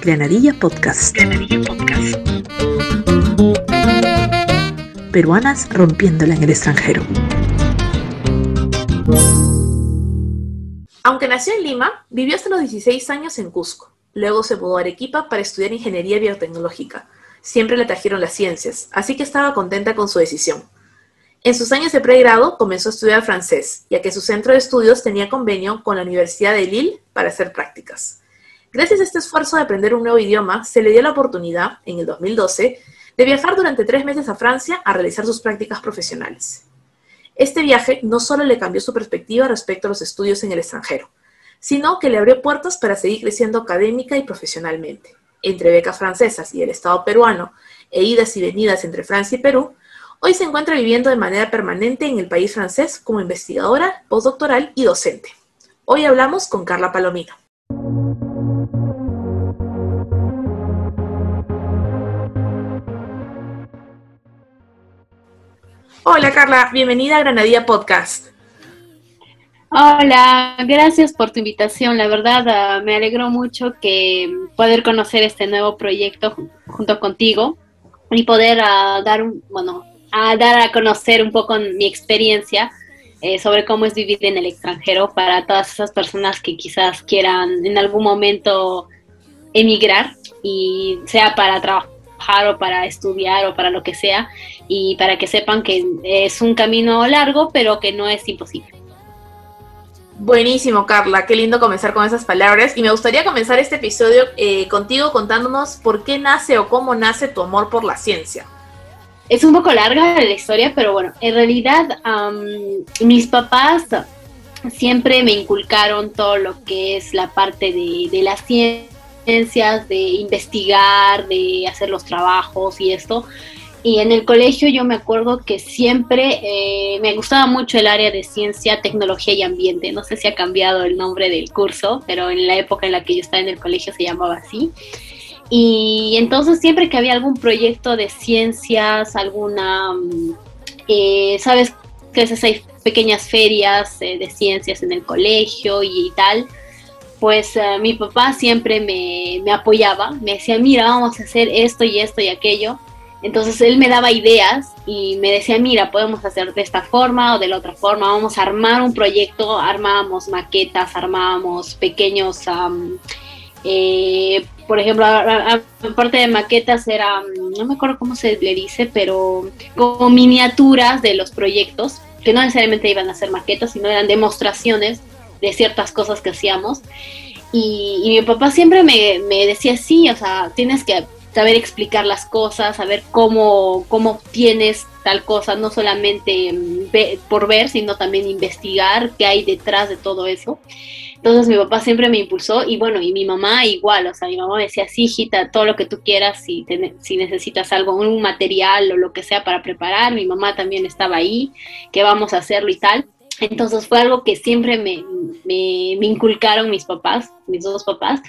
Granadilla Podcast. Granadilla Podcast. Peruanas rompiéndola en el extranjero. Aunque nació en Lima, vivió hasta los 16 años en Cusco. Luego se mudó a Arequipa para estudiar ingeniería biotecnológica. Siempre le trajeron las ciencias, así que estaba contenta con su decisión. En sus años de pregrado comenzó a estudiar francés, ya que su centro de estudios tenía convenio con la Universidad de Lille para hacer prácticas. Gracias a este esfuerzo de aprender un nuevo idioma, se le dio la oportunidad, en el 2012, de viajar durante tres meses a Francia a realizar sus prácticas profesionales. Este viaje no solo le cambió su perspectiva respecto a los estudios en el extranjero, sino que le abrió puertas para seguir creciendo académica y profesionalmente. Entre becas francesas y el Estado peruano, e idas y venidas entre Francia y Perú, hoy se encuentra viviendo de manera permanente en el país francés como investigadora, postdoctoral y docente. Hoy hablamos con Carla Palomino. Hola Carla, bienvenida a Granadilla Podcast. Hola, gracias por tu invitación. La verdad, ah, me alegro mucho que poder conocer este nuevo proyecto junto contigo y poder ah, dar un, bueno, a dar a conocer un poco mi experiencia eh, sobre cómo es vivir en el extranjero para todas esas personas que quizás quieran en algún momento emigrar y sea para trabajar o para estudiar o para lo que sea y para que sepan que es un camino largo pero que no es imposible. Buenísimo, Carla. Qué lindo comenzar con esas palabras. Y me gustaría comenzar este episodio eh, contigo contándonos por qué nace o cómo nace tu amor por la ciencia. Es un poco larga la historia, pero bueno, en realidad mis papás siempre me inculcaron todo lo que es la parte de, de la ciencia de investigar, de hacer los trabajos y esto. Y en el colegio yo me acuerdo que siempre eh, me gustaba mucho el área de ciencia, tecnología y ambiente. No sé si ha cambiado el nombre del curso, pero en la época en la que yo estaba en el colegio se llamaba así. Y entonces siempre que había algún proyecto de ciencias, alguna, mm, eh, ¿sabes? Que esas hay pequeñas ferias eh, de ciencias en el colegio y tal pues eh, mi papá siempre me, apoyaba, me decía, mira, vamos a hacer esto y esto y aquello. Entonces él me daba ideas y me decía, mira, podemos hacer de esta forma o de la otra forma, vamos a armar un proyecto, armábamos maquetas, armábamos pequeños, eh, por ejemplo, aparte de maquetas era, no me acuerdo cómo se le dice, pero como miniaturas de los proyectos, que no necesariamente iban a ser maquetas, sino eran demostraciones de ciertas cosas que hacíamos. Y, mi papá siempre me, decía, sí, o sea, tienes que saber explicar las cosas, saber cómo, cómo tienes tal cosa, no solamente mm, por ver, sino también investigar qué hay detrás de todo eso. Entonces mi papá siempre me impulsó y bueno, y mi mamá igual, o sea, mi mamá me decía, sí, hijita, todo lo que tú quieras, si, si necesitas algo, un material o lo que sea para preparar, mi mamá también estaba ahí, que vamos a hacerlo y tal. Entonces fue algo que siempre me, inculcaron mis papás, mis dos papás.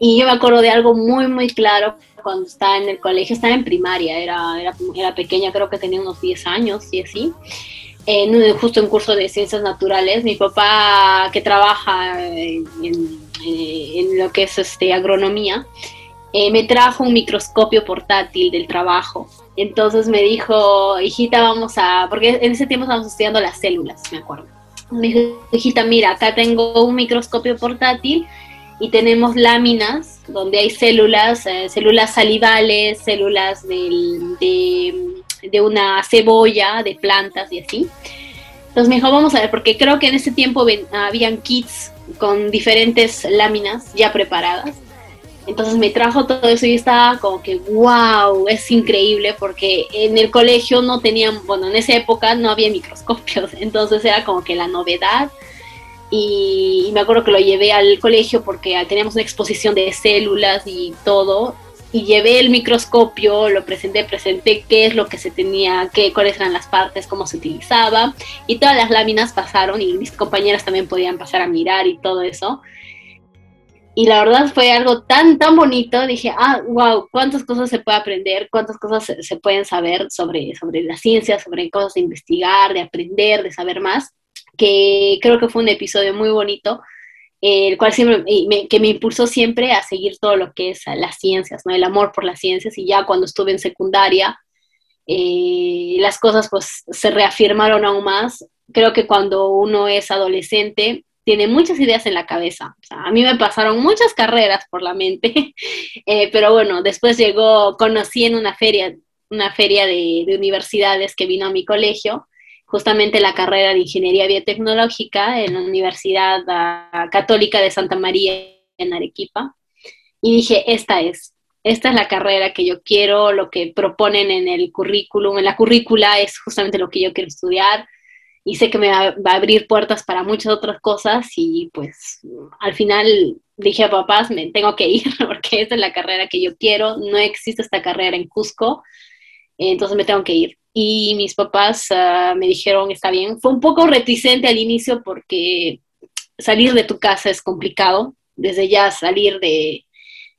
Y yo me acuerdo de algo muy, muy claro cuando estaba en el colegio, estaba en primaria, era, era, pequeña, creo que tenía unos 10 años y así. En, justo en curso de ciencias naturales, mi papá que trabaja en, lo que es este, agronomía, eh, me trajo un microscopio portátil del trabajo entonces me dijo, hijita, vamos a, porque en ese tiempo estábamos estudiando las células, me acuerdo. Me dijo, hijita, mira, acá tengo un microscopio portátil y tenemos láminas donde hay células, eh, células salivales, células de, de, una cebolla, de plantas y así. Entonces me dijo, vamos a ver, porque creo que en ese tiempo habían kits con diferentes láminas ya preparadas. Entonces me trajo todo eso y estaba como que, wow, es increíble porque en el colegio no tenían, bueno, en esa época no había microscopios, entonces era como que la novedad. Y, me acuerdo que lo llevé al colegio porque teníamos una exposición de células y todo. Y llevé el microscopio, lo presenté, presenté qué es lo que se tenía, qué, cuáles eran las partes, cómo se utilizaba. Y todas las láminas pasaron y mis compañeras también podían pasar a mirar y todo eso y la verdad fue algo tan, tan bonito, dije, ah, wow, cuántas cosas se puede aprender, cuántas cosas se, pueden saber sobre, sobre la ciencia, sobre cosas de investigar, de aprender, de saber más, que creo que fue un episodio muy bonito el cual siempre, que me impulsó siempre a seguir todo lo que es las ciencias, ¿no? El amor por las ciencias y ya cuando estuve en secundaria, eh, las cosas pues se reafirmaron aún más. Creo que cuando uno es adolescente tiene muchas ideas en la cabeza. a mí me pasaron muchas carreras por la mente, eh, pero bueno, después llegó, conocí en una feria, una feria de universidades que vino a mi colegio, justamente la carrera de Ingeniería Biotecnológica en la Universidad ah, Católica de Santa María en Arequipa. Y dije, esta es, esta es la carrera que yo quiero, lo que proponen en el currículum, en la currícula es justamente lo que yo quiero estudiar y sé que me va, a abrir puertas para muchas otras cosas y pues al final dije a papás, me tengo que ir porque esta es la carrera que yo quiero, no existe esta carrera en Cusco, entonces me tengo que ir. Y mis papás ah, me dijeron, está bien, fue un poco reticente al inicio porque salir de tu casa es complicado, desde ya salir de,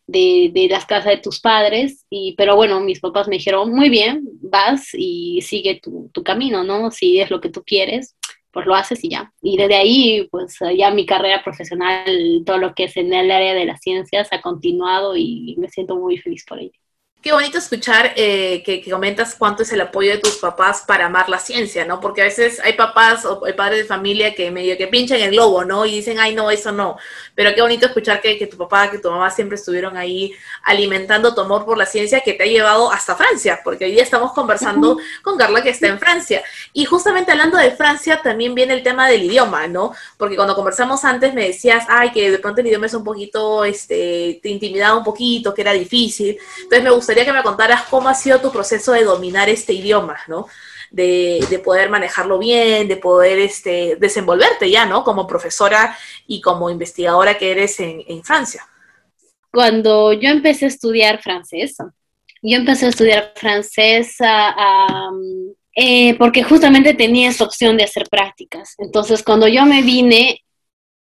de, las casas de tus padres, y, pero bueno, mis papás me dijeron, muy bien, vas y sigue tu, tu camino, ¿no? Si es lo que tú quieres, pues lo haces y ya. Y desde ahí, pues ya mi carrera profesional, todo lo que es en el área de las ciencias ha continuado y me siento muy feliz por ello. Qué bonito escuchar eh, que, comentas cuánto es el apoyo de tus papás para amar la ciencia, ¿no? Porque a veces hay papás o hay padres de familia que medio que pinchan el globo, ¿no? Y dicen, ay, no, eso no. Pero qué bonito escuchar que, tu papá, que tu mamá siempre estuvieron ahí alimentando tu amor por la ciencia que te ha llevado hasta Francia, porque hoy día estamos conversando con Carla que está en Francia. Y justamente hablando de Francia, también viene el tema del idioma, ¿no? Porque cuando conversamos antes me decías, ay, que de pronto el idioma es un poquito, este, te intimidaba un poquito, que era difícil. Entonces me gustaría que me contaras cómo ha sido tu proceso de dominar este idioma, ¿no? De, poder manejarlo bien, de poder este, desenvolverte ya, ¿no? Como profesora y como investigadora que eres en, Francia. Cuando yo empecé a estudiar francés, yo empecé a estudiar francés eh, porque justamente tenía esa opción de hacer prácticas. Entonces, cuando yo me vine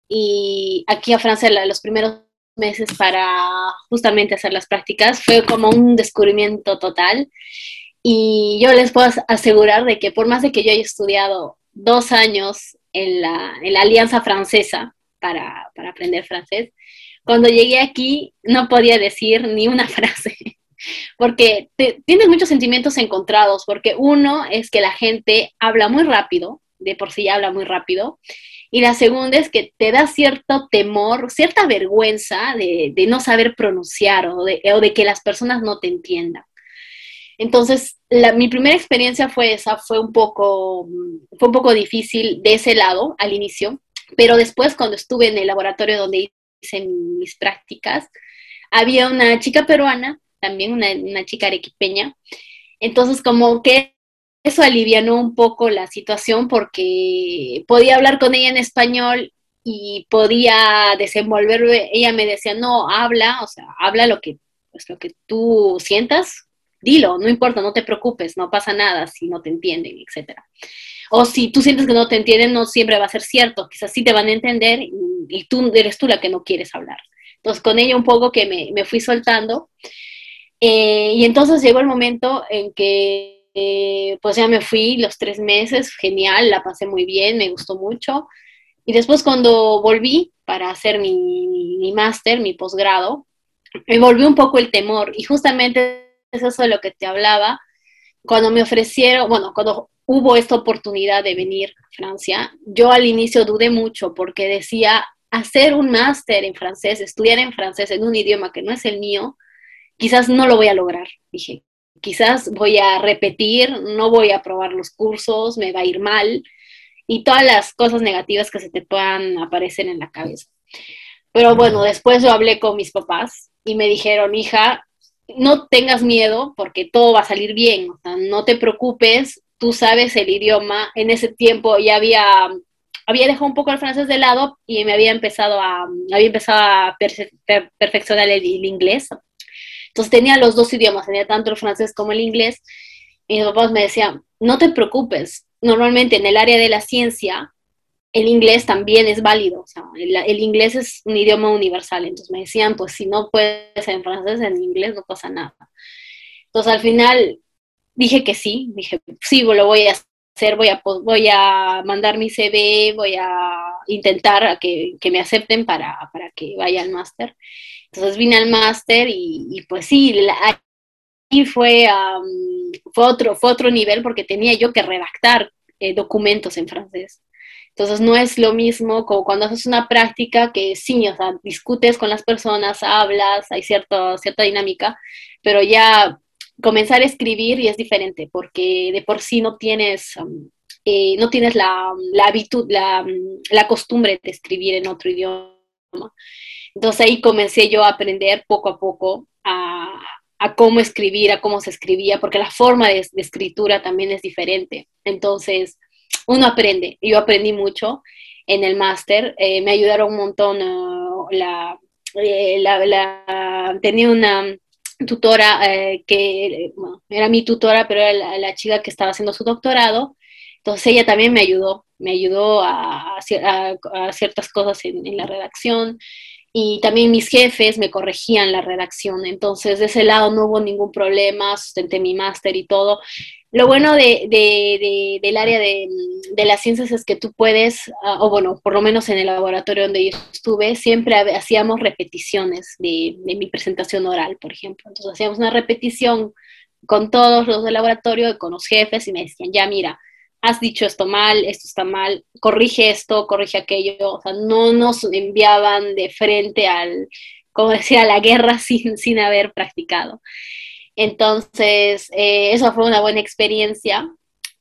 y aquí a Francia, los primeros meses para justamente hacer las prácticas. Fue como un descubrimiento total. Y yo les puedo asegurar de que por más de que yo haya estudiado dos años en la, en la Alianza Francesa para, para aprender francés, cuando llegué aquí no podía decir ni una frase, porque tienes muchos sentimientos encontrados, porque uno es que la gente habla muy rápido, de por sí habla muy rápido, y la segunda es que te da cierto temor, cierta vergüenza de, no saber pronunciar o de, que las personas no te entiendan. Entonces, mi primera experiencia fue esa, fue un, poco, fue un poco difícil de ese lado al inicio, pero después cuando estuve en el laboratorio donde hice mis prácticas, había una chica peruana, también una, una chica arequipeña, entonces como que eso alivianó un poco la situación porque podía hablar con ella en español y podía desenvolverme, ella me decía, no, habla, o sea, habla lo que, pues, lo que tú sientas, dilo, no importa, no te preocupes, no pasa nada si no te entienden, etc. O si tú sientes que no te entienden, no siempre va a ser cierto, quizás sí te van a entender y, tú eres tú la que no quieres hablar. Entonces con ella un poco que me, fui soltando eh, y entonces llegó el momento en que eh, pues ya me fui los tres meses, genial, la pasé muy bien, me gustó mucho. Y después cuando volví para hacer mi, mi, máster, mi posgrado, me volvió un poco el temor. Y justamente es eso de lo que te hablaba. Cuando me ofrecieron, bueno, cuando hubo esta oportunidad de venir a Francia, yo al inicio dudé mucho porque decía, hacer un máster en francés, estudiar en francés en un idioma que no es el mío, quizás no lo voy a lograr. Dije, quizás voy a repetir, no voy a probar los cursos, me va a ir mal y todas las cosas negativas que se te puedan aparecer en la cabeza. Pero bueno, después yo hablé con mis papás y me dijeron, hija, no tengas miedo porque todo va a salir bien, no te preocupes, tú sabes el idioma, en ese tiempo ya había, había dejado un poco el francés de lado y me había empezado a, había empezado a perfeccionar el inglés, entonces tenía los dos idiomas, tenía tanto el francés como el inglés. Y mis papás me decían, no te preocupes, normalmente en el área de la ciencia, el inglés también es válido, o sea, el, inglés es un idioma universal, entonces me decían, pues si no puedes en francés, en inglés no pasa nada. Entonces al final dije que sí, dije, sí, lo voy a hacer, voy a, voy a mandar mi CV, voy a intentar que, que me acepten para, para, que vaya al máster. Entonces vine al máster y, y, pues sí, ahí fue, um, fue, otro, fue otro nivel porque tenía yo que redactar eh, documentos en francés. Entonces no es lo mismo como cuando haces una práctica que sí, o sea, discutes con las personas, hablas, hay cierta, cierta dinámica, pero ya comenzar a escribir y es diferente porque de por sí no tienes, um, eh, no tienes la, la habitud, la, la, costumbre de escribir en otro idioma. Entonces ahí comencé yo a aprender poco a poco a, cómo escribir, a cómo se escribía, porque la forma de, escritura también es diferente. Entonces, uno aprende. Yo aprendí mucho en el máster, eh, me ayudaron un montón. Eh, la, tenía una tutora eh, que era mi tutora, pero era la, chica que estaba haciendo su doctorado. Entonces ella también me ayudó, me ayudó a, a, ciertas cosas en, la redacción y también mis jefes me corregían la redacción. Entonces de ese lado no hubo ningún problema, sustenté mi máster y todo. Lo bueno de, de, de, del área de, las ciencias es que tú puedes, uh, o bueno, por lo menos en el laboratorio donde yo estuve, siempre hacíamos repeticiones de, mi presentación oral, por ejemplo. Entonces hacíamos una repetición con todos los del laboratorio, con los jefes, y me decían, ya mira, has dicho esto mal, esto está mal, corrige esto, corrige aquello. O sea, no nos enviaban de frente al, como decía, a la guerra sin, sin haber practicado. Entonces, eh, eso fue una buena experiencia.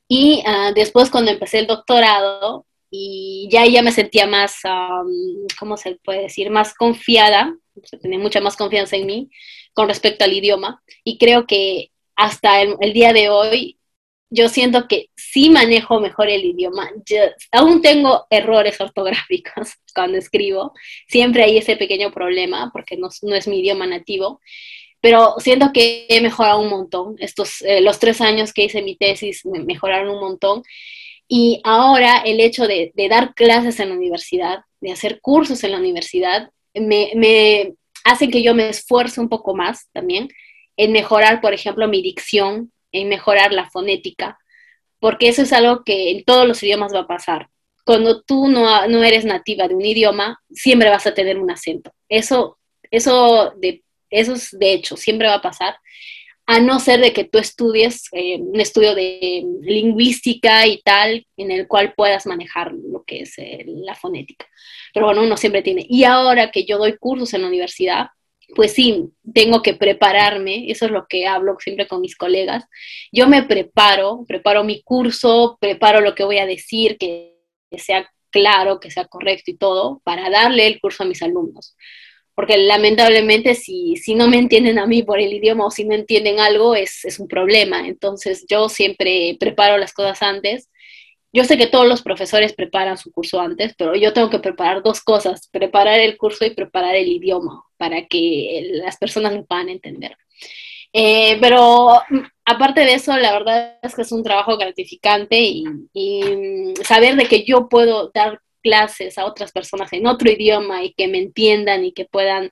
Y uh, después cuando empecé el doctorado, y ya, ya me sentía más, um, ¿cómo se puede decir? Más confiada, tenía mucha más confianza en mí con respecto al idioma. Y creo que hasta el, el día de hoy yo siento que sí manejo mejor el idioma. Aún tengo errores ortográficos cuando escribo. Siempre hay ese pequeño problema porque no, no es mi idioma nativo pero siento que he mejorado un montón. Estos, eh, los tres años que hice mi tesis me mejoraron un montón. Y ahora el hecho de, de, dar clases en la universidad, de hacer cursos en la universidad, me, me hace que yo me esfuerce un poco más también en mejorar, por ejemplo, mi dicción, en mejorar la fonética, porque eso es algo que en todos los idiomas va a pasar. Cuando tú no, no eres nativa de un idioma, siempre vas a tener un acento. Eso, eso de eso es de hecho, siempre va a pasar, a no ser de que tú estudies eh, un estudio de lingüística y tal, en el cual puedas manejar lo que es eh, la fonética. Pero bueno, uno siempre tiene. Y ahora que yo doy cursos en la universidad, pues sí, tengo que prepararme, eso es lo que hablo siempre con mis colegas. Yo me preparo, preparo mi curso, preparo lo que voy a decir, que sea claro, que sea correcto y todo, para darle el curso a mis alumnos porque lamentablemente si, si no me entienden a mí por el idioma o si no entienden algo es, es un problema. Entonces yo siempre preparo las cosas antes. Yo sé que todos los profesores preparan su curso antes, pero yo tengo que preparar dos cosas, preparar el curso y preparar el idioma para que las personas lo puedan entender. Eh, pero aparte de eso, la verdad es que es un trabajo gratificante y, y saber de que yo puedo dar clases a otras personas en otro idioma y que me entiendan y que puedan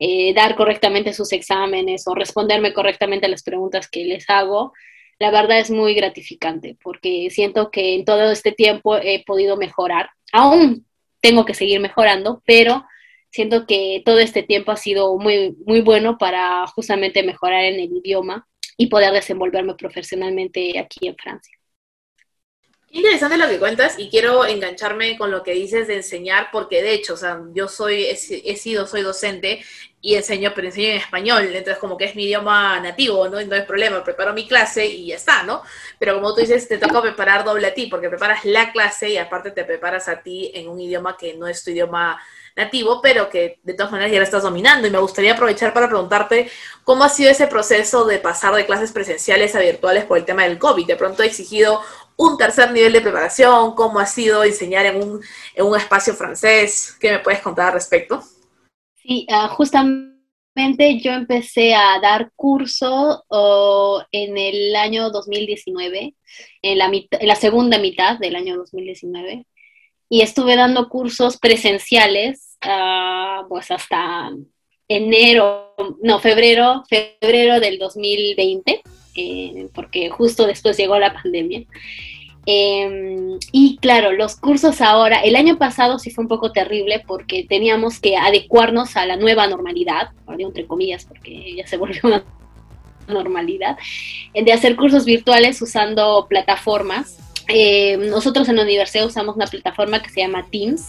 eh, dar correctamente sus exámenes o responderme correctamente a las preguntas que les hago, la verdad es muy gratificante porque siento que en todo este tiempo he podido mejorar. Aún tengo que seguir mejorando, pero siento que todo este tiempo ha sido muy, muy bueno para justamente mejorar en el idioma y poder desenvolverme profesionalmente aquí en Francia. Interesante lo que cuentas y quiero engancharme con lo que dices de enseñar, porque de hecho, o sea, yo soy, he, sido, soy docente y enseño, pero enseño en español, entonces como que es mi idioma nativo, ¿no? No hay problema, preparo mi clase y ya está, ¿no? Pero como tú dices, te toca preparar doble a ti, porque preparas la clase y aparte te preparas a ti en un idioma que no es tu idioma nativo, pero que de todas maneras ya lo estás dominando. Y me gustaría aprovechar para preguntarte cómo ha sido ese proceso de pasar de clases presenciales a virtuales por el tema del COVID. De pronto ha exigido un tercer nivel de preparación, cómo ha sido enseñar en un, en un espacio francés. ¿Qué me puedes contar al respecto? Sí, uh, justamente yo empecé a dar curso en el año 2019, en la, en la segunda mitad del año 2019, y estuve dando cursos presenciales uh, pues hasta enero, no, febrero, febrero del 2020 eh, porque justo después llegó la pandemia. Em, y claro, los cursos ahora, el año pasado sí fue un poco terrible porque teníamos que adecuarnos a la nueva normalidad, entre comillas, porque ya se volvió una normalidad, de hacer cursos virtuales usando plataformas. Em, nosotros en la universidad usamos una plataforma que se llama Teams.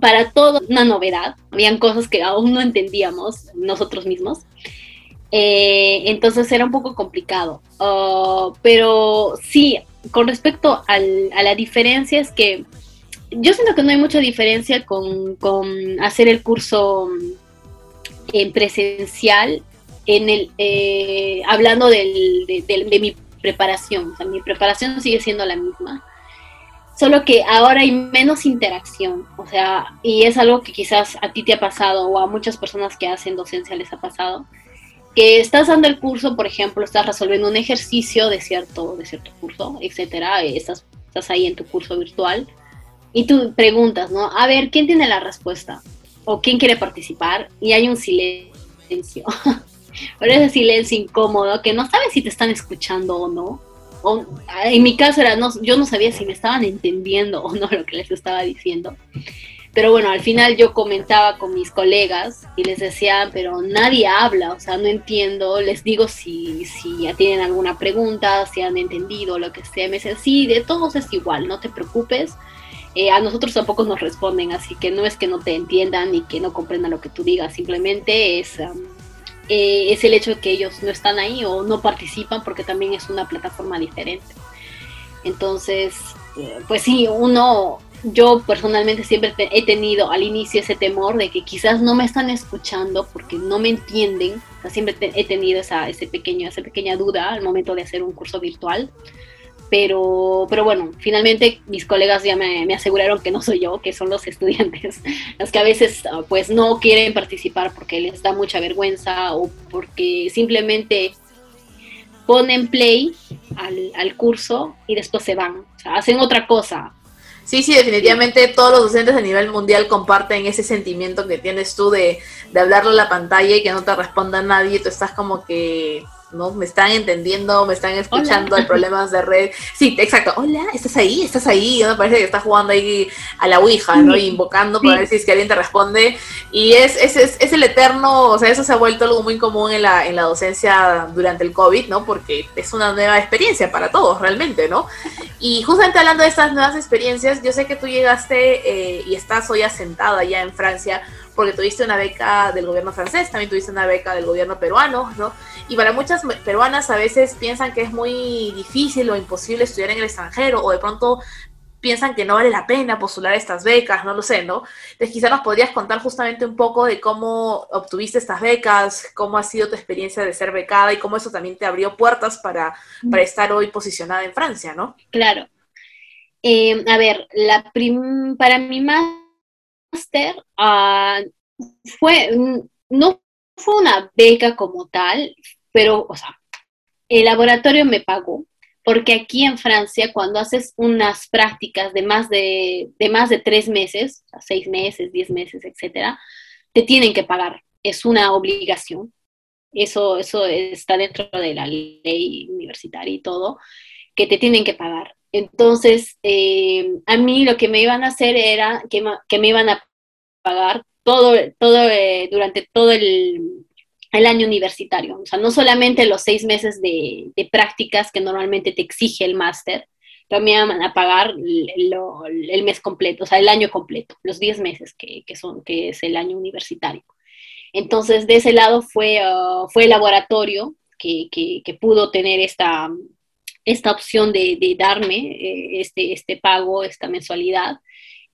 Para todo, una novedad. Habían cosas que aún no entendíamos nosotros mismos. Eh, entonces era un poco complicado. Oh, pero sí, con respecto a la diferencia es que yo siento que no hay mucha diferencia con, hacer el curso en presencial, en el, eh, hablando de, mi preparación. O sea, mi preparación sigue siendo la misma. Solo que ahora hay menos interacción, o sea, y es algo que quizás a ti te ha pasado o a muchas personas que hacen docencia les ha pasado, que estás dando el curso, por ejemplo, estás resolviendo un ejercicio de cierto, de cierto curso, etcétera, estás, estás ahí en tu curso virtual y tú preguntas, ¿no? A ver, ¿quién tiene la respuesta? ¿O quién quiere participar? Y hay un silencio. Pero ese silencio incómodo que no sabes si te están escuchando o no. O, en mi caso era, no, yo no sabía si me estaban entendiendo o no lo que les estaba diciendo. Pero bueno, al final yo comentaba con mis colegas y les decía, pero nadie habla, o sea, no entiendo. Les digo si, si ya tienen alguna pregunta, si han entendido, lo que sea. Me dicen, sí, de todos es igual, no te preocupes. Eh, a nosotros tampoco nos responden, así que no es que no te entiendan ni que no comprendan lo que tú digas, simplemente es, um, eh, es el hecho de que ellos no están ahí o no participan porque también es una plataforma diferente. Entonces, eh, pues sí, uno yo personalmente siempre he tenido al inicio ese temor de que quizás no me están escuchando porque no me entienden. siempre he tenido esa, ese pequeño, esa pequeña duda al momento de hacer un curso virtual. Pero, pero bueno, finalmente mis colegas ya me, aseguraron que no soy yo, que son los estudiantes, los que a veces ah, pues no quieren participar porque les da mucha vergüenza o porque simplemente ponen play al, al curso y después se van, o sea, hacen otra cosa, Sí, sí, definitivamente todos los docentes a nivel mundial comparten ese sentimiento que tienes tú de, de hablarle a la pantalla y que no te responda nadie. Tú estás como que ¿no? Me están entendiendo, me están escuchando, hay problemas de red. Sí, exacto. Hola, ¿estás ahí? ¿Estás ahí? Me parece que estás jugando ahí a la Ouija, ¿no? Y invocando para ver si es que alguien te responde. Y es, es, es, es, el eterno, o sea, eso se ha vuelto algo muy común en la, en la docencia durante el COVID, ¿no? Porque es una nueva experiencia para todos, realmente, ¿no? Y justamente hablando de estas nuevas experiencias, yo sé que tú llegaste eh, y estás hoy asentada ya en Francia porque tuviste una beca del gobierno francés, también tuviste una beca del gobierno peruano, ¿no? Y para muchas peruanas a veces piensan que es muy difícil o imposible estudiar en el extranjero o de pronto piensan que no vale la pena postular estas becas, no lo sé, ¿no? Entonces quizás nos podrías contar justamente un poco de cómo obtuviste estas becas, cómo ha sido tu experiencia de ser becada y cómo eso también te abrió puertas para, para estar hoy posicionada en Francia, ¿no? Claro. Eh, a ver, la para mi máster uh, fue, no fue una beca como tal, pero, o sea, el laboratorio me pagó, porque aquí en Francia, cuando haces unas prácticas de más de, de más de tres meses, o seis meses, diez meses, etcétera, te tienen que pagar. Es una obligación. Eso, eso está dentro de la ley universitaria y todo, que te tienen que pagar. Entonces, eh, a mí lo que me iban a hacer era que, que me iban a pagar todo, todo eh, durante todo el, el año universitario. O sea, no solamente los seis meses de, prácticas que normalmente te exige el máster, también van a pagar el mes completo, o sea, el año completo, los diez meses que, son, que es el año universitario. Entonces, de ese lado fue, uh, fue el laboratorio que, pudo tener esta, esta opción de, darme eh, este, este pago, esta mensualidad.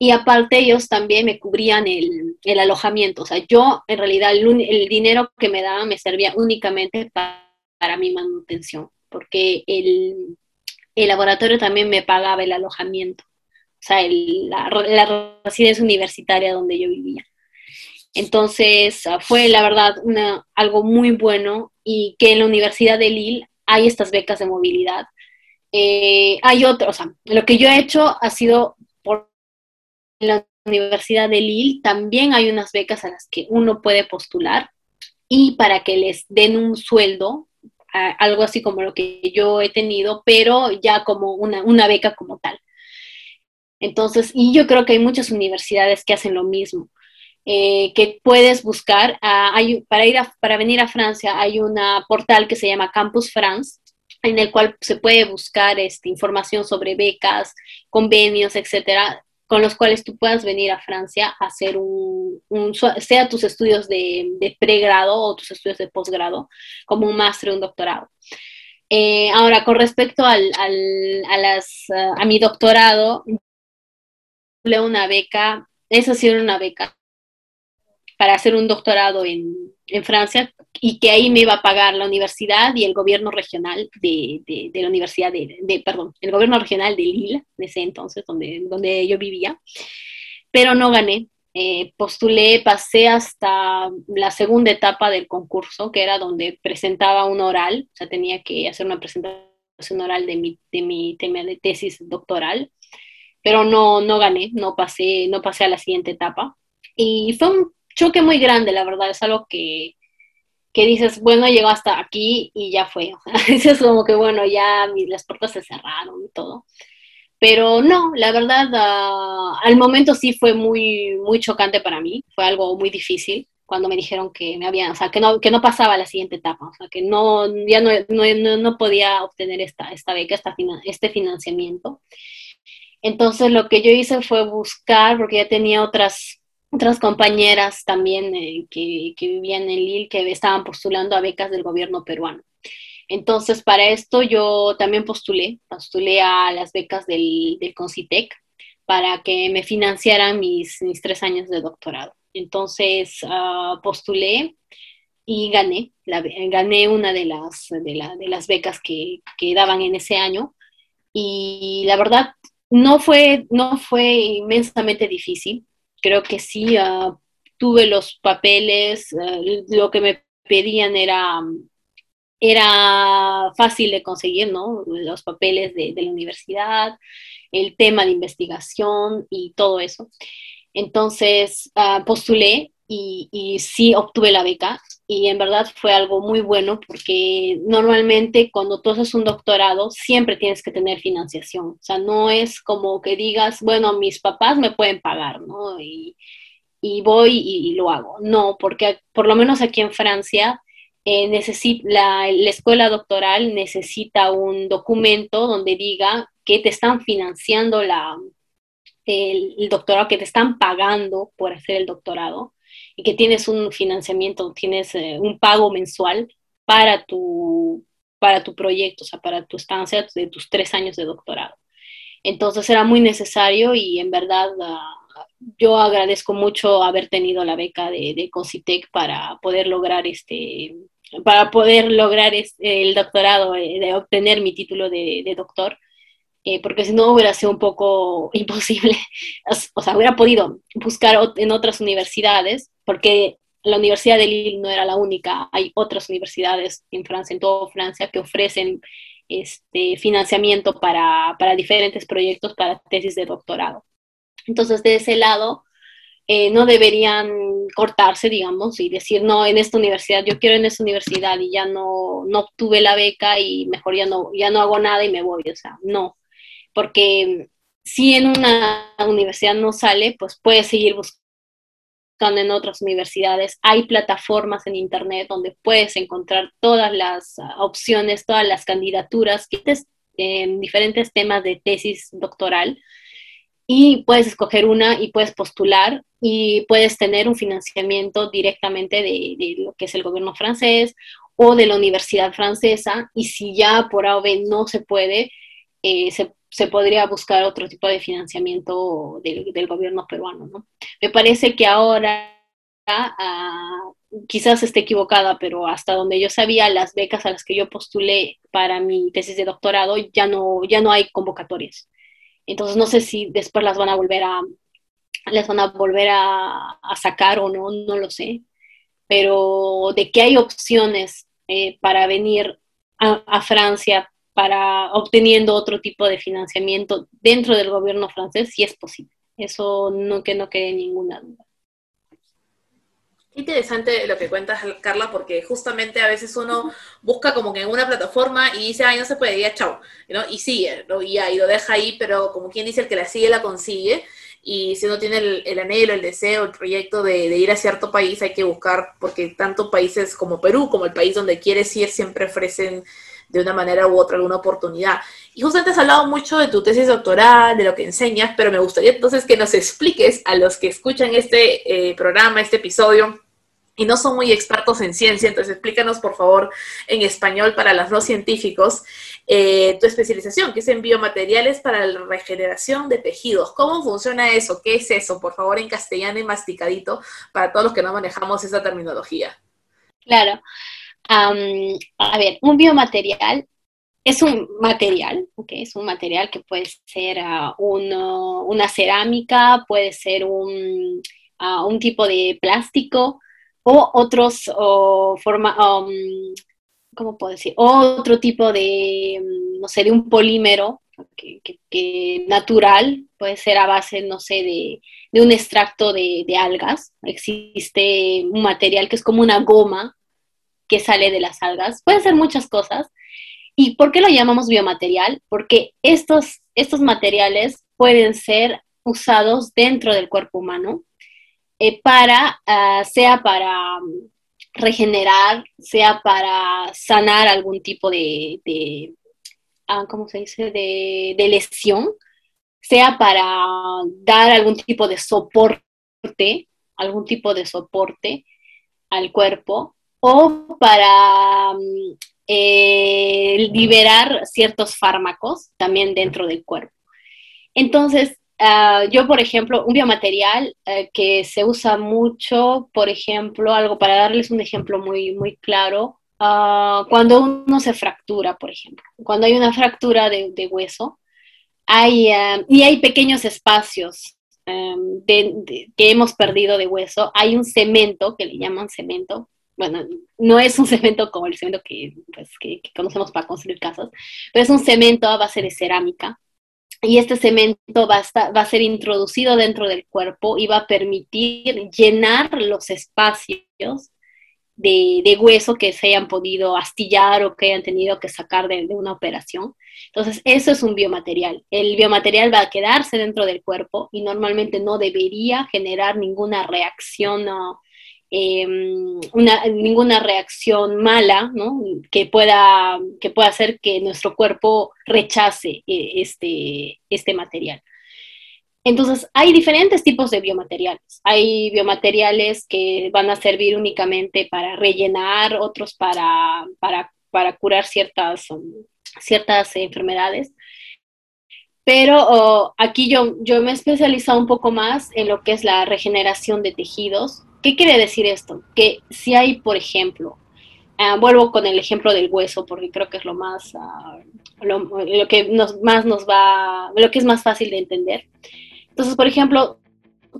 Y aparte ellos también me cubrían el, el alojamiento. O sea, yo en realidad el, el, dinero que me daban me servía únicamente para, para mi manutención, porque el, el, laboratorio también me pagaba el alojamiento. O sea, la, la, residencia universitaria donde yo vivía. Entonces ah, fue la verdad algo muy bueno y que en la Universidad de Lille hay estas becas de movilidad. Eh, hay otros, o sea, lo que yo he hecho ha sido la Universidad de Lille también hay unas becas a las que uno puede postular y para que les den un sueldo algo así como lo que yo he tenido, pero ya como una, una beca como tal. Entonces, y yo creo que hay muchas universidades que hacen lo mismo. Eh, que puedes buscar. Para, ir para venir a Francia hay un portal que se llama Campus France, en el cual se puede buscar este, información sobre becas, convenios, etcétera, con los cuales tú puedas venir a Francia a hacer un, sea tus estudios de, pregrado o tus estudios de posgrado, como un máster o un doctorado. Eh, ahora, con respecto al, a, las, a mi doctorado, una beca, esa sí era una beca para hacer un doctorado en, en, Francia y que ahí me iba a pagar la universidad y el gobierno regional de, de, de la universidad de, de, perdón, el gobierno regional de Lille, en ese entonces, donde, donde yo vivía, pero no gané. Eh, postulé, pasé hasta la segunda etapa del concurso, que era donde presentaba un oral, o sea, tenía que hacer una presentación oral de mi, de mi tema de tesis doctoral, pero no, no gané, no pasé, no pasé a la siguiente etapa. Y fue un choque muy grande, la verdad, es algo que, que dices, bueno, llegó hasta aquí y ya fue. es como que, bueno, ya las puertas se cerraron y todo. Pero no, la verdad, uh, al momento sí fue muy, muy chocante para mí, fue algo muy difícil cuando me dijeron que me habían, o sea, que no, que no pasaba la siguiente etapa, o sea, que no, ya no, no, no podía obtener esta, esta beca, esta, este financiamiento. Entonces lo que yo hice fue buscar, porque ya tenía otras otras compañeras también eh, que, que, vivían en Lille que estaban postulando a becas del gobierno peruano. Entonces, para esto yo también postulé, postulé a las becas del, del Concitec para que me financiaran mis, mis tres años de doctorado. Entonces, uh, postulé y gané, la, gané una de las, de, la, de las becas que, que, daban en ese año. Y la verdad, no fue, no fue inmensamente difícil creo que sí, uh, tuve los papeles, uh, lo que me pedían era, era fácil de conseguir, ¿no? Los papeles de, la universidad, el tema de investigación y todo eso. Entonces uh, postulé y, y, sí obtuve la beca y en verdad fue algo muy bueno porque normalmente cuando tú haces un doctorado siempre tienes que tener financiación, o sea, no es como que digas, bueno, mis papás me pueden pagar, ¿no? Y, y voy y, lo hago, no, porque por lo menos aquí en Francia eh, la, la escuela doctoral necesita un documento donde diga que te están financiando la, el doctorado, que te están pagando por hacer el doctorado y que tienes un financiamiento, tienes eh, un pago mensual para tu, para tu proyecto, o sea, para tu estancia de tus tres años de doctorado. Entonces era muy necesario y en verdad uh, yo agradezco mucho haber tenido la beca de, Concitec para poder lograr este para poder lograr este, el doctorado, eh, de obtener mi título de doctor eh, porque si no hubiera sido un poco imposible, o sea, hubiera podido buscar en otras universidades, porque la Universidad de Lille no era la única, hay otras universidades en Francia, en toda Francia, que ofrecen este, financiamiento para, para diferentes proyectos, para tesis de doctorado. Entonces, de ese lado, eh, no deberían cortarse, digamos, y decir, no, en esta universidad, yo quiero en esta universidad y ya no, no obtuve la beca y mejor ya no, ya no hago nada y me voy, o sea, no porque si en una universidad no sale, pues puedes seguir buscando en otras universidades. Hay plataformas en Internet donde puedes encontrar todas las ah, opciones, todas las candidaturas en diferentes temas de tesis doctoral y puedes escoger una y puedes postular y puedes tener un financiamiento directamente de, lo que es el gobierno francés o de la universidad francesa y si ya por AOB no se puede, eh, se se podría buscar otro tipo de financiamiento del, gobierno peruano. ¿no? Me parece que ahora, uh, quizás esté equivocada, pero hasta donde yo sabía, las becas a las que yo postulé para mi tesis de doctorado ya no, ya no hay convocatorias. Entonces no sé si después las van a volver a, las van a, volver a, sacar o no, no lo sé. Pero de que hay opciones eh, para venir a Francia para obteniendo otro tipo de financiamiento dentro del gobierno francés, sí es posible. Eso no que no quede ninguna duda. Interesante lo que cuentas, Carla, porque justamente a veces uno busca como que en una plataforma y dice, ay, no se puede, ya chao, ¿no? Y sigue, ¿no? Y, lo deja ahí, pero como quien dice, el que la sigue la consigue. Y si uno tiene el, anhelo, el deseo, el proyecto de, de, ir a cierto país, hay que buscar, porque tanto países como Perú, como el país donde quieres ir, siempre ofrecen de una manera u otra alguna oportunidad. Y justamente has hablado mucho de tu tesis doctoral, de lo que enseñas, pero me gustaría entonces que nos expliques a los que escuchan este eh, programa, este episodio, y no son muy expertos en ciencia, entonces explícanos por favor en español para los no científicos eh, tu especialización, que es en biomateriales para la regeneración de tejidos. ¿Cómo funciona eso? ¿Qué es eso? Por favor, en castellano y masticadito para todos los que no manejamos esa terminología. Claro a ver, un biomaterial es un material, es un material que puede ser uh, una cerámica, puede ser un, uh, un, tipo de plástico o otros, o forma, um, ¿cómo puedo decir? Otro tipo de, no sé, de un polímero que, natural, puede ser a base, no sé, de, un extracto de algas. Existe un material que es como una goma, que sale de las algas. Puede ser muchas cosas. ¿Y por qué lo llamamos biomaterial? Porque estos, estos materiales pueden ser usados dentro del cuerpo humano eh, para, ah, sea para mm, regenerar, sea para sanar algún tipo de, de ah, ¿cómo se dice?, de, de lesión, sea para dar algún tipo de soporte, algún tipo de soporte al cuerpo, o para mm, eh, liberar ciertos fármacos también dentro del cuerpo. Entonces, ah, yo, por ejemplo, un biomaterial eh, que se usa mucho, por ejemplo, algo para darles un ejemplo muy, muy claro, ah, cuando uno se fractura, por ejemplo, cuando hay una fractura de, hueso, hay, ah, y hay pequeños espacios em, que hemos perdido de hueso, hay un cemento, que le llaman cemento, bueno, no es un cemento como el cemento pues, que, conocemos para construir casas, pero es un cemento a base de cerámica. Y este cemento va a, va a ser introducido dentro del cuerpo y va a permitir llenar los espacios de, hueso que se hayan podido astillar o que hayan tenido que sacar de, una operación. Entonces, eso es un biomaterial. El biomaterial va a quedarse dentro del cuerpo y normalmente no debería generar ninguna reacción Em, una, ninguna reacción mala que, pueda, que pueda hacer que nuestro cuerpo rechace eh, este, este material. Entonces, hay diferentes tipos de biomateriales. Hay biomateriales que van a servir únicamente para rellenar, otros para, para, curar ciertas, ciertas enfermedades. Pero aquí yo, yo me he especializado un poco más en lo que es la regeneración de tejidos ¿Qué quiere decir esto? Que si hay, por ejemplo, ah, vuelvo con el ejemplo del hueso, porque creo que es lo más, ah, lo, que más nos va, lo que es más fácil de entender. Entonces, por ejemplo,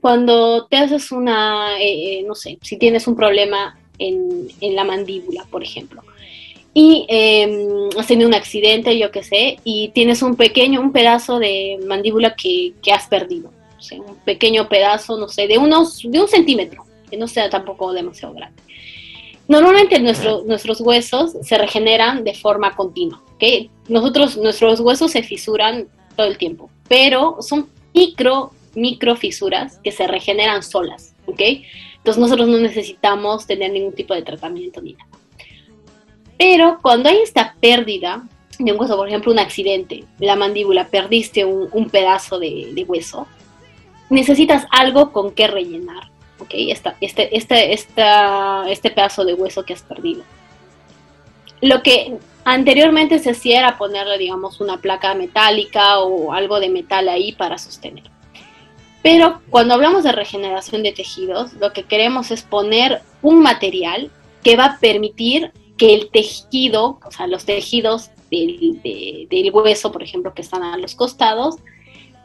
cuando te haces una, eh, eh, no sé, si tienes un problema en, en la mandíbula, por ejemplo, y eh, has tenido un accidente, yo qué sé, y tienes un pequeño, un pedazo de mandíbula que, que has perdido, o sea, un pequeño pedazo, no sé, de unos, de un centímetro, que no sea tampoco demasiado grande. Normalmente nuestros huesos se regeneran de forma continua, ¿ok? Nosotros, nuestros huesos se fisuran todo el tiempo, pero son micro, micro fisuras que se regeneran solas, ¿ok? Entonces nosotros no necesitamos tener ningún tipo de tratamiento ni nada. Pero cuando hay esta pérdida de un hueso, por ejemplo, un accidente, la mandíbula, perdiste un, pedazo de, de, hueso, necesitas algo con que rellenar. Esta, este, este, este pedazo de hueso que has perdido. Lo que anteriormente se hacía era ponerle, digamos, una placa metálica o algo de metal ahí para sostener. Pero cuando hablamos de regeneración de tejidos, lo que queremos es poner un material que va a permitir que el tejido, o sea, los tejidos del, del hueso, por ejemplo, que están a los costados,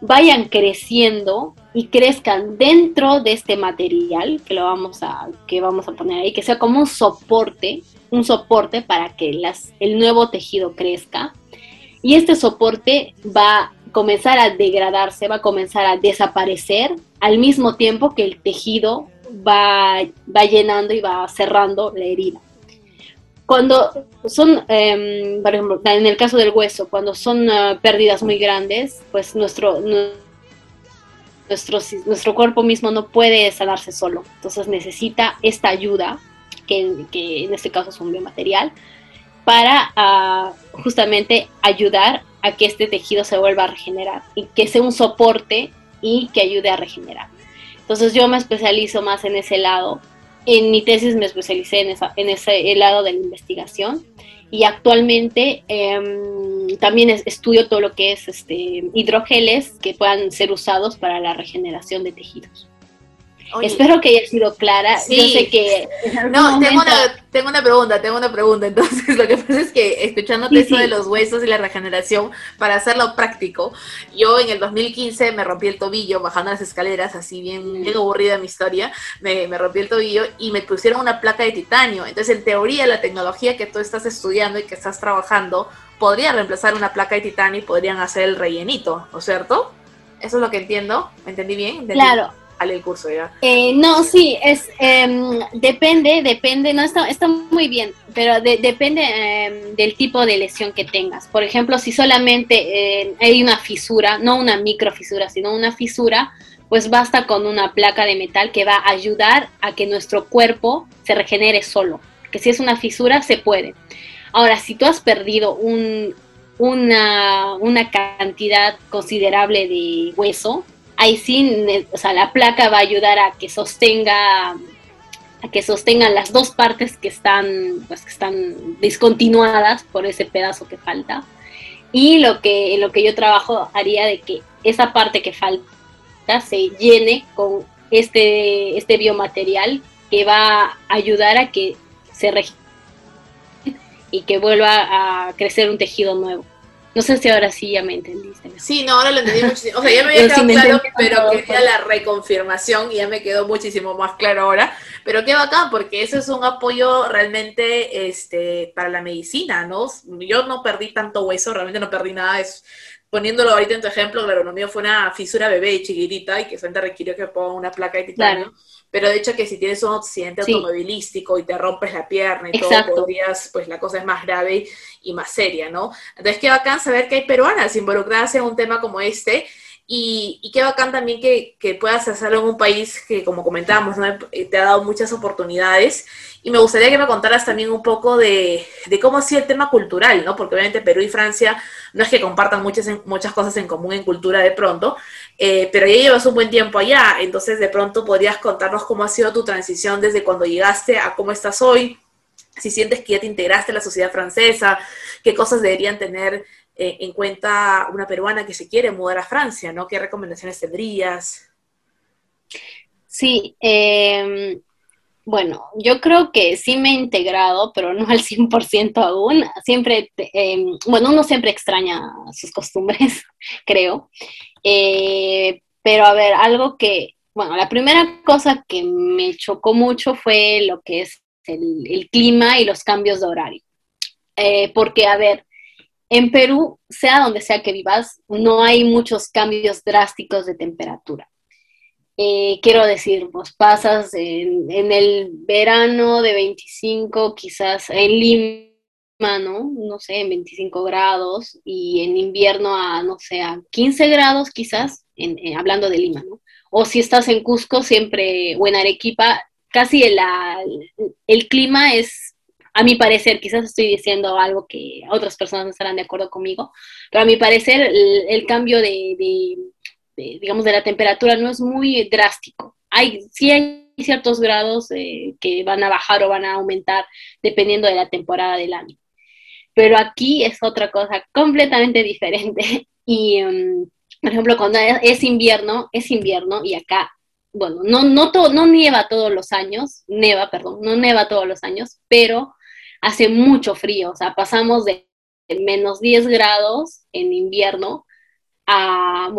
vayan creciendo y crezcan dentro de este material que lo vamos a que vamos a poner ahí que sea como un soporte un soporte para que las, el nuevo tejido crezca y este soporte va a comenzar a degradarse va a comenzar a desaparecer al mismo tiempo que el tejido va, va llenando y va cerrando la herida. Cuando son, em, por ejemplo, en el caso del hueso, cuando son ah, pérdidas muy grandes, pues nuestro, nuestro, nuestro cuerpo mismo no puede sanarse solo. Entonces necesita esta ayuda, que, que en este caso es un biomaterial, para ah, justamente ayudar a que este tejido se vuelva a regenerar y que sea un soporte y que ayude a regenerar. Entonces yo me especializo más en ese lado. En mi tesis me especialicé en, esa, en ese lado de la investigación y actualmente em, también estudio todo lo que es este, hidrogeles que puedan ser usados para la regeneración de tejidos. Espero que haya sido clara. Yo sé que. No, tengo, una, tengo una pregunta, tengo una pregunta. Entonces, lo que pasa es que escuchándote eso de los huesos y la regeneración, para hacerlo práctico, yo en el 2015 me rompí el tobillo bajando las escaleras, así bien, bien aburrida mi historia. Me, me rompí el tobillo y me pusieron una placa de titanio. Entonces, en teoría, la tecnología que tú estás estudiando y que estás trabajando podría reemplazar una placa de titanio y podrían hacer el rellenito, ¿no es cierto? Eso es lo que entiendo. ¿Me entendí bien? Claro el curso ya. Eh, no, sí, es em, depende, depende, no está, está muy bien, pero depende em, del tipo de lesión que tengas. Por ejemplo, si solamente eh, hay una fisura, no una microfisura, sino una fisura, pues basta con una placa de metal que va a ayudar a que nuestro cuerpo se regenere solo. Que si es una fisura, se puede. Ahora, si tú has perdido un, una, una cantidad considerable de hueso, ahí sí, o sea, la placa va a ayudar a que sostenga a que sostengan las dos partes que están, pues, que están discontinuadas por ese pedazo que falta. Y lo que, lo que yo trabajo haría de que esa parte que falta se llene con este, este biomaterial que va a ayudar a que se y que vuelva a crecer un tejido nuevo. No sé si ahora sí ya me entendiste. Sí, no, ahora lo entendí muchísimo. O sea, ya me había quedado claro, pero quería la reconfirmación y ya me quedó muchísimo más claro ahora. Pero qué bacán, porque eso es un apoyo realmente este, para la medicina, ¿no? Yo no perdí tanto hueso, realmente no perdí nada. Es, poniéndolo ahorita en tu ejemplo, claro, lo mío fue una fisura bebé chiquitita y que solamente requirió que ponga una placa de titanio. Pero de hecho que si tienes un accidente automovilístico y te rompes la pierna y todo, podrías, pues la cosa es más grave y más seria, ¿no? Entonces qué bacán saber que hay peruanas involucradas en un tema como este y, qué bacán también que, puedas hacerlo en un país que, como comentábamos, te ha dado muchas oportunidades. Y me gustaría que me contaras también un poco de, de, cómo ha sido el tema cultural, ¿no? Porque obviamente Perú y Francia no es que compartan muchas, muchas cosas en común en cultura de pronto, eh, pero ya llevas un buen tiempo allá, entonces de pronto podrías contarnos cómo ha sido tu transición desde cuando llegaste a cómo estás hoy, si sientes que ya te integraste a la sociedad francesa, qué cosas deberían tener eh, en cuenta una peruana que se quiere mudar a Francia, ¿no? ¿Qué recomendaciones tendrías? Sí, em, bueno, yo creo que sí me he integrado, pero no al 100% aún. Siempre, em, bueno, uno siempre extraña sus costumbres, creo. Eh, pero a ver, algo que, bueno, la primera cosa que me chocó mucho fue lo que es el, clima y los cambios de horario. Eh, porque, a ver, en Perú, sea donde sea que vivas, no hay muchos cambios drásticos de temperatura. Eh, quiero decir, vos pasas en, el verano de 25, quizás en Lima, ¿no? No sé, en 25 grados, y en invierno a, no sé, a 15 grados quizás, hablando de Lima, ¿no? O si estás en Cusco, siempre, o en Arequipa, casi el clima es a mi parecer, quizás estoy diciendo algo que otras personas no estarán de acuerdo conmigo, pero a mi parecer el, cambio de, digamos, de la temperatura no es muy drástico. Hay, sí hay ciertos grados eh, que van a bajar o van a aumentar dependiendo de la temporada del año. Pero aquí es otra cosa completamente diferente. Y, em, por ejemplo, cuando es invierno, es invierno y acá bueno, no, no, no nieva todos los años, neva, perdón, no neva todos los años, pero hace mucho frío, o sea, pasamos de menos 10 grados en invierno a,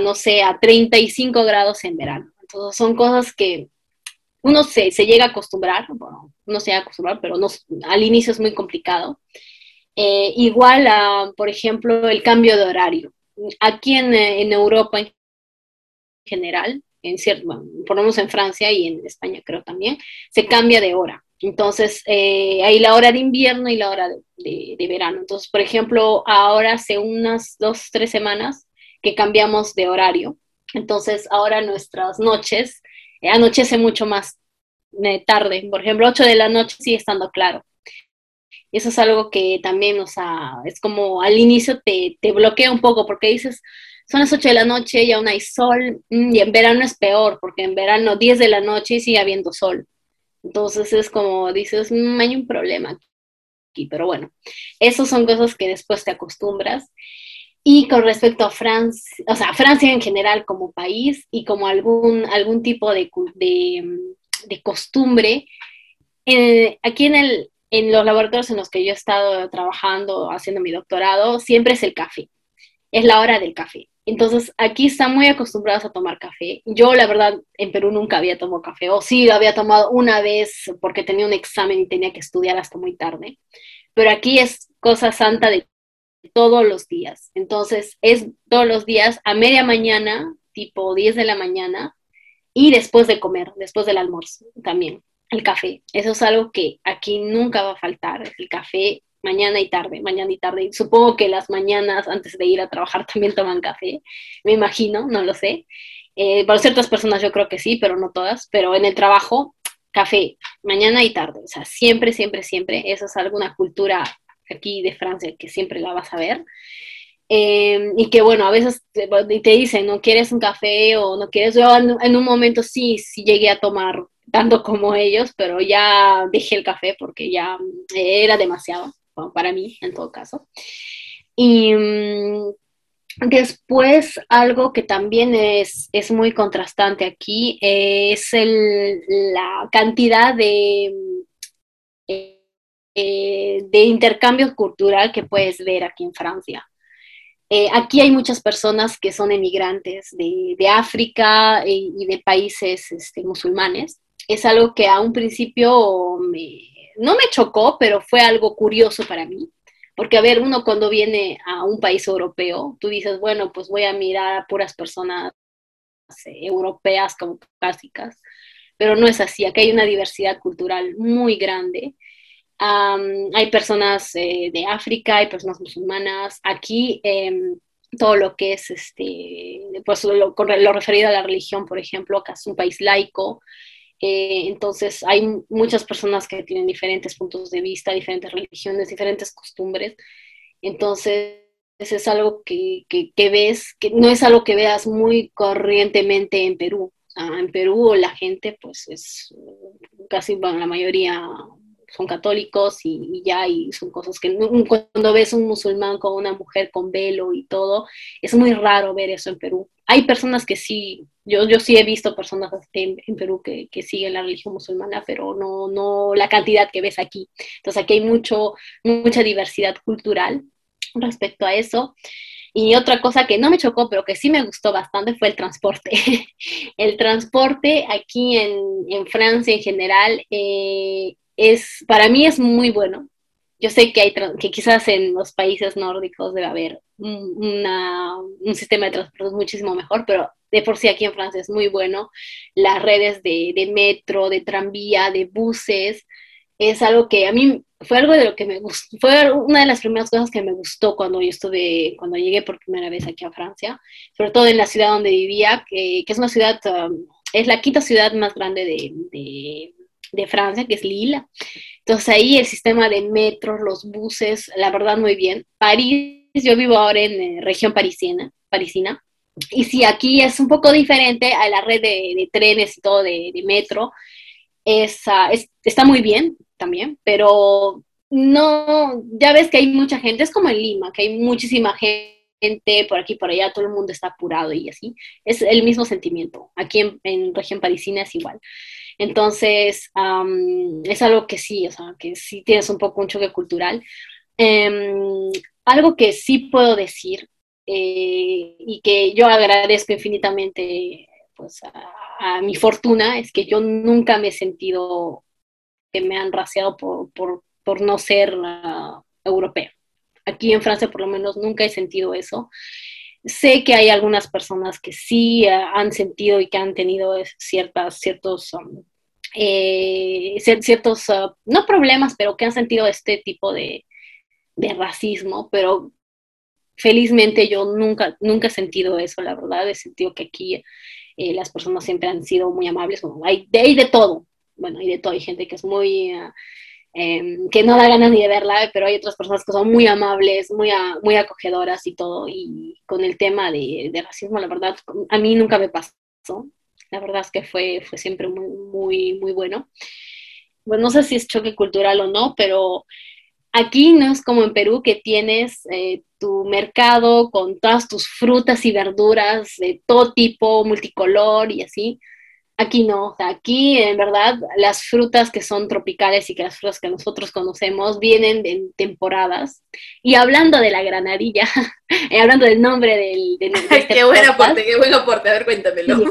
no sé, a 35 grados en verano. Entonces son cosas que uno se, llega a acostumbrar, bueno, no se llega a acostumbrar, pero al inicio es muy complicado. Eh, igual por ejemplo, el cambio de horario. Aquí en, en Europa en general, en cierto, por lo menos en Francia y en España creo también, se cambia de hora. Entonces, eh, hay la hora de invierno y la hora de, verano. Entonces, por ejemplo, ahora hace unas dos, tres semanas que cambiamos de horario. Entonces, ahora nuestras noches eh, anochece mucho más eh, tarde. Por ejemplo, 8 de la noche sigue estando claro. Eso es algo que también, o sea, es como al inicio te, te bloquea un poco porque dices, son las 8 de la noche y aún hay sol, mm, y en verano es peor, porque en verano 10 de la noche sigue habiendo sol. Entonces es como dices, mmm, hay un problema aquí, pero bueno, esas son cosas que después te acostumbras. Y con respecto a Francia, o sea, Francia en general como país y como algún, algún tipo de, de, costumbre, eh, aquí en, el, en los laboratorios en los que yo he estado trabajando, haciendo mi doctorado, siempre es el café. Es la hora del café. Entonces, aquí están muy acostumbrados a tomar café. Yo, la verdad, en Perú nunca había tomado café, o sí, lo había tomado una vez porque tenía un examen y tenía que estudiar hasta muy tarde. Pero aquí es cosa santa de todos los días. Entonces, es todos los días a media mañana, tipo 10 de la mañana, y después de comer, después del almuerzo también, el café. Eso es algo que aquí nunca va a faltar, el café mañana y tarde, mañana y tarde. Supongo que las mañanas antes de ir a trabajar también toman café, me imagino, no lo sé. Eh, para ciertas personas yo creo que sí, pero no todas, pero en el trabajo, café, mañana y tarde, o sea, siempre, siempre, siempre, eso es alguna cultura aquí de Francia que siempre la vas a ver. Eh, y que bueno, a veces te, te, dicen, no quieres un café o no quieres, yo en, en, un momento sí, sí llegué a tomar tanto como ellos, pero ya dejé el café porque ya era demasiado para mí en todo caso. Y mm, después algo que también es, es muy contrastante aquí es el, la cantidad de, eh, de intercambio cultural que puedes ver aquí en Francia. Eh, aquí hay muchas personas que son emigrantes de, de África y, y, de países este, musulmanes. Es algo que a un principio me, no me chocó, pero fue algo curioso para mí. Porque, a ver, uno cuando viene a un país europeo, tú dices, bueno, pues voy a mirar a puras personas europeas como clásicas, pero no es así. Aquí hay una diversidad cultural muy grande. Hay personas eh, de África, hay personas musulmanas. Aquí eh, todo lo que es, este, pues lo, lo, referido a la religión, por ejemplo, acá es un país laico, eh, entonces hay muchas personas que tienen diferentes puntos de vista, diferentes religiones, diferentes costumbres. Entonces es algo que, que, ves, que no es algo que veas muy corrientemente en Perú. en Perú la gente pues es casi, la mayoría son católicos y, ya, y son cosas que cuando ves un musulmán con una mujer con velo y todo, es muy raro ver eso en Perú. Hay personas que sí, yo, yo sí he visto personas en, Perú que, que, siguen la religión musulmana, pero no, no la cantidad que ves aquí. Entonces aquí hay mucho, mucha diversidad cultural respecto a eso. Y otra cosa que no me chocó, pero que sí me gustó bastante, fue el transporte. el transporte aquí en, en Francia en general eh, es, para mí es muy bueno. Yo sé que, hay, que quizás en los países nórdicos debe haber un, una, un sistema de transporte muchísimo mejor, pero de por sí aquí en Francia es muy bueno. Las redes de, de metro, de tranvía, de buses, es algo que a mí fue algo de lo que me gustó, fue una de las primeras cosas que me gustó cuando yo estuve, cuando llegué por primera vez aquí a Francia, sobre todo en la ciudad donde vivía, que, que es una ciudad, um, es la quinta ciudad más grande de, de, de Francia, que es Lille. Entonces ahí el sistema de metros, los buses, la verdad muy bien. París, yo vivo ahora en eh, región parisina, parisina, y si aquí es un poco diferente a la red de, trenes y todo de, metro, uh, es, está muy bien también, pero no, ya ves que hay mucha gente, es como en Lima, que hay muchísima gente por aquí, por allá, todo el mundo está apurado y así. Es el mismo sentimiento. Aquí en, en región parisina es igual. Entonces, um, es algo que sí, o sea, que sí tienes un poco un choque cultural. Um, algo que sí puedo decir eh, y que yo agradezco infinitamente pues, a, mi fortuna es que yo nunca me he sentido que me han raciado por, por, por no ser uh, europea. Aquí en Francia por lo menos nunca he sentido eso. Sé que hay algunas personas que sí eh, han sentido y que han tenido ciertas, ciertos, eh, ciertos, uh, no problemas, pero que han sentido este tipo de, de racismo, pero felizmente yo nunca, nunca he sentido eso, la verdad, he sentido que aquí eh, las personas siempre han sido muy amables, bueno, hay, de, de todo, bueno, hay de todo, hay gente que es muy, uh, Em, que no da ganas ni de verla, pero hay otras personas que son muy amables, muy, muy acogedoras y todo. Y con el tema de, racismo, la verdad, a mí nunca me pasó. La verdad es que fue, fue siempre muy, muy, muy bueno. Bueno, no sé si es choque cultural o no, pero aquí no es como en Perú que tienes eh, tu mercado con todas tus frutas y verduras de todo tipo, multicolor y así. Aquí no, aquí en verdad las frutas que son tropicales y que las frutas que nosotros conocemos vienen en temporadas. Y hablando de la granadilla, eh, hablando del nombre del... De, este qué buen aporte, qué buen aporte, a ver, cuéntamelo.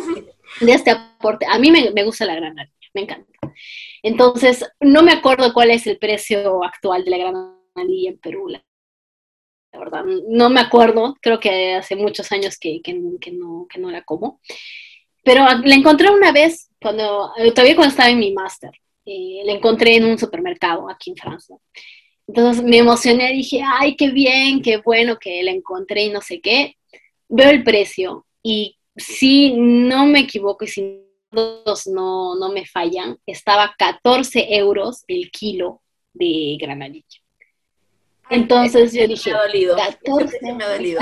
De este aporte, a mí me, me gusta la granadilla, me encanta. Entonces, no me acuerdo cuál es el precio actual de la granadilla en Perú, la verdad, no me acuerdo, creo que hace muchos años que, que, que, no, que no la como. Pero la encontré una vez, cuando, eh, todavía cuando estaba en mi máster. Eh, la encontré en un supermercado aquí en Francia. Entonces me emocioné, dije, ay, qué bien, qué bueno que la encontré y no sé qué. Veo el precio y si no me equivoco y si todos no, no me fallan, estaba 14 euros el kilo de granadilla. Entonces yo dije, me ha dolido. 14 me ha dolido.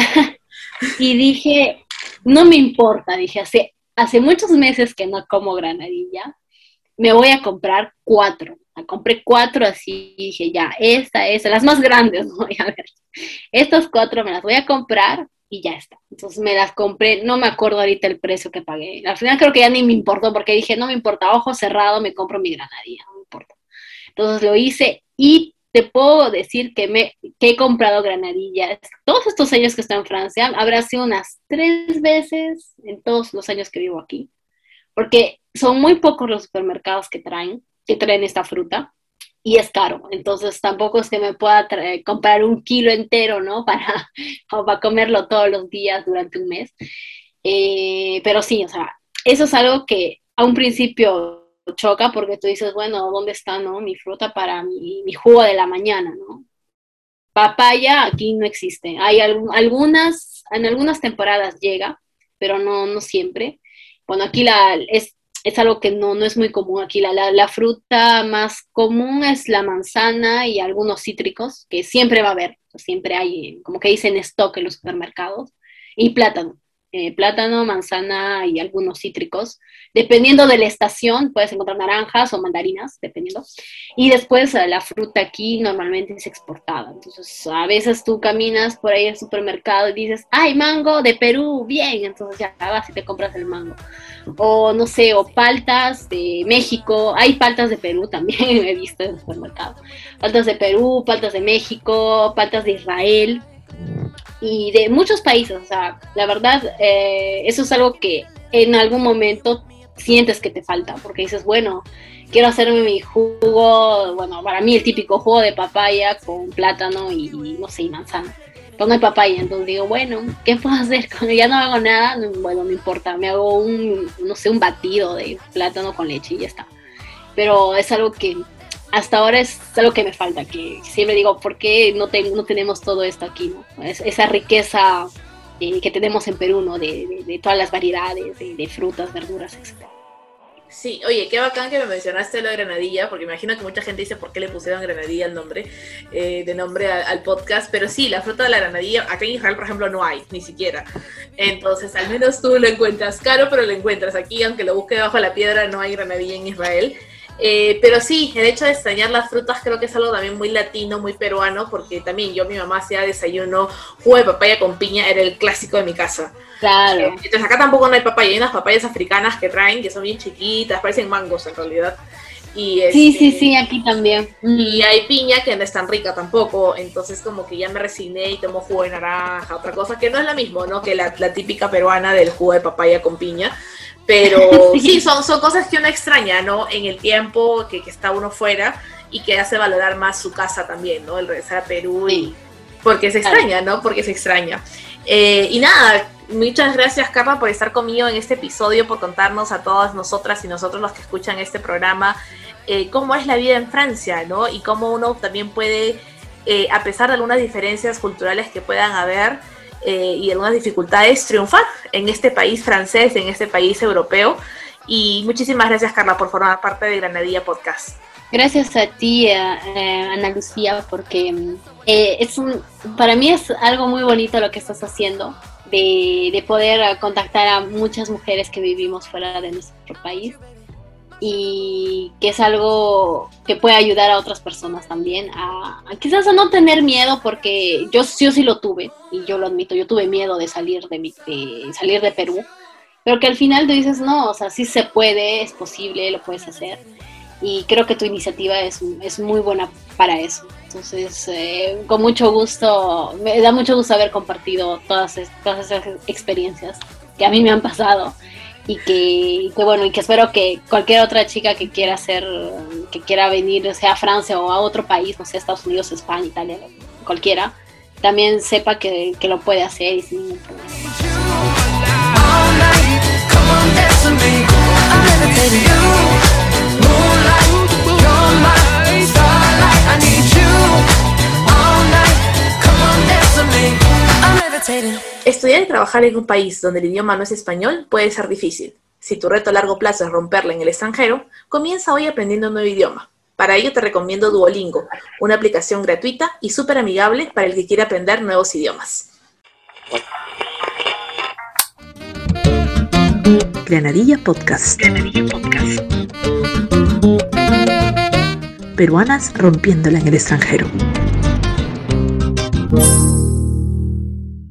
y dije, no me importa, dije, hace hace muchos meses que no como granadilla, me voy a comprar cuatro. La compré cuatro así, dije, ya, esta, esta, las más grandes, ¿no? a ver, estas cuatro me las voy a comprar y ya está. Entonces me las compré, no me acuerdo ahorita el precio que pagué. Al final creo que ya ni me importó porque dije, no me importa, ojo cerrado, me compro mi granadilla, no importa. Entonces lo hice y te puedo decir que, me, que he comprado granadillas todos estos años que estoy en Francia, habrá sido unas tres veces en todos los años que vivo aquí, porque son muy pocos los supermercados que traen, que traen esta fruta y es caro, entonces tampoco es que me pueda comprar un kilo entero, ¿no? Para, para comerlo todos los días durante un mes. Eh, pero sí, o sea, eso es algo que a un principio choca porque tú dices, bueno, ¿dónde está no? mi fruta para mi, jugo de la mañana? ¿no? Papaya aquí no existe. Hay algunas, en algunas temporadas llega, pero no, no siempre. Bueno, aquí la, es, es algo que no, no es muy común aquí. La, la, la, fruta más común es la manzana y algunos cítricos, que siempre va a haber, siempre hay, como que dicen stock en los supermercados, y plátano. Eh, plátano, manzana y algunos cítricos. Dependiendo de la estación, puedes encontrar naranjas o mandarinas, dependiendo. Y después eh, la fruta aquí normalmente es exportada. Entonces, a veces tú caminas por ahí al supermercado y dices, ¡ay, mango de Perú! Bien, entonces ya vas y te compras el mango. O no sé, o paltas de México. Hay paltas de Perú también, he visto en el supermercado. Paltas de Perú, paltas de México, paltas de Israel y de muchos países. O sea, la verdad, eh, eso es algo que en algún momento sientes que te falta, porque dices, bueno, quiero hacerme mi jugo, bueno, para mí el típico jugo de papaya con plátano y, no sé, y manzana. Pero no hay papaya, entonces digo, bueno, ¿qué puedo hacer? Cuando ya no hago nada, bueno, no importa, me hago un, no sé, un batido de plátano con leche y ya está. Pero es algo que hasta ahora es algo que me falta, que siempre digo, ¿por qué no, no tenemos todo esto aquí? ¿no? esa riqueza eh, que tenemos en Perú, ¿no? De, todas las variedades, de, frutas, verduras, etc. Sí, oye, qué bacán que me mencionaste lo de granadilla, porque imagino que mucha gente dice por qué le pusieron granadilla el nombre, eh, de nombre al, podcast, pero sí, la fruta de la granadilla, acá en Israel, por ejemplo, no hay, ni siquiera. Entonces, al menos tú lo encuentras caro, pero lo encuentras aquí, aunque lo busque debajo de la piedra, no hay granadilla en Israel. Eh, pero sí, el hecho de extrañar las frutas creo que es algo también muy latino, muy peruano, porque también yo, mi mamá hacía desayuno, jugo de papaya con piña, era el clásico de mi casa. Claro. Eh, entonces acá tampoco no hay papaya, hay unas papayas africanas que traen, que son bien chiquitas, parecen mangos en realidad. Y sí, sí, este, sí, aquí también. Y hay piña que no es tan rica tampoco, entonces como que ya me resigné y tomo jugo de naranja, otra cosa que no es la misma, ¿no? Que la, la típica peruana del jugo de papaya con piña. Pero sí, son, son cosas que uno extraña, ¿no? En el tiempo que, que, está uno fuera y que hace valorar más su casa también, ¿no? El regresar a Perú y... Porque se extraña, ¿no? Porque se extraña. Eh, y nada, muchas gracias Carla por estar conmigo en este episodio, por contarnos a todas nosotras y nosotros los que escuchan este programa eh, cómo es la vida en Francia, ¿no? Y cómo uno también puede, eh, a pesar de algunas diferencias culturales que puedan haber y algunas dificultades, triunfar en este país francés, en este país europeo. Y muchísimas gracias Carla por formar parte de Granadilla Podcast. Gracias a ti, Ana Lucía, porque es un, para mí es algo muy bonito lo que estás haciendo de, poder contactar a muchas mujeres que vivimos fuera de nuestro país y que es algo que puede ayudar a otras personas también a, quizás a no tener miedo porque yo, yo sí lo tuve y yo lo admito yo tuve miedo de salir de, mi, de salir de Perú pero que al final tú dices no o sea sí se puede es posible lo puedes hacer y creo que tu iniciativa es, es muy buena para eso. Entonces, eh, con mucho gusto, me da mucho gusto haber compartido todas, todas esas experiencias que a mí me han pasado y que, bueno, y que espero que cualquier otra chica que quiera hacer, que quiera venir, sea a Francia o a otro país, no sé, Estados Unidos, España, Italia, cualquiera, también sepa que, que lo puede hacer y sin. Estudiar y trabajar en un país donde el idioma no es español puede ser difícil. Si tu reto a largo plazo es romperla en el extranjero, comienza hoy aprendiendo un nuevo idioma. Para ello te recomiendo Duolingo, una aplicación gratuita y súper amigable para el que quiera aprender nuevos idiomas. Granadilla Podcast. Granadilla Podcast. Peruanas rompiéndola en el extranjero.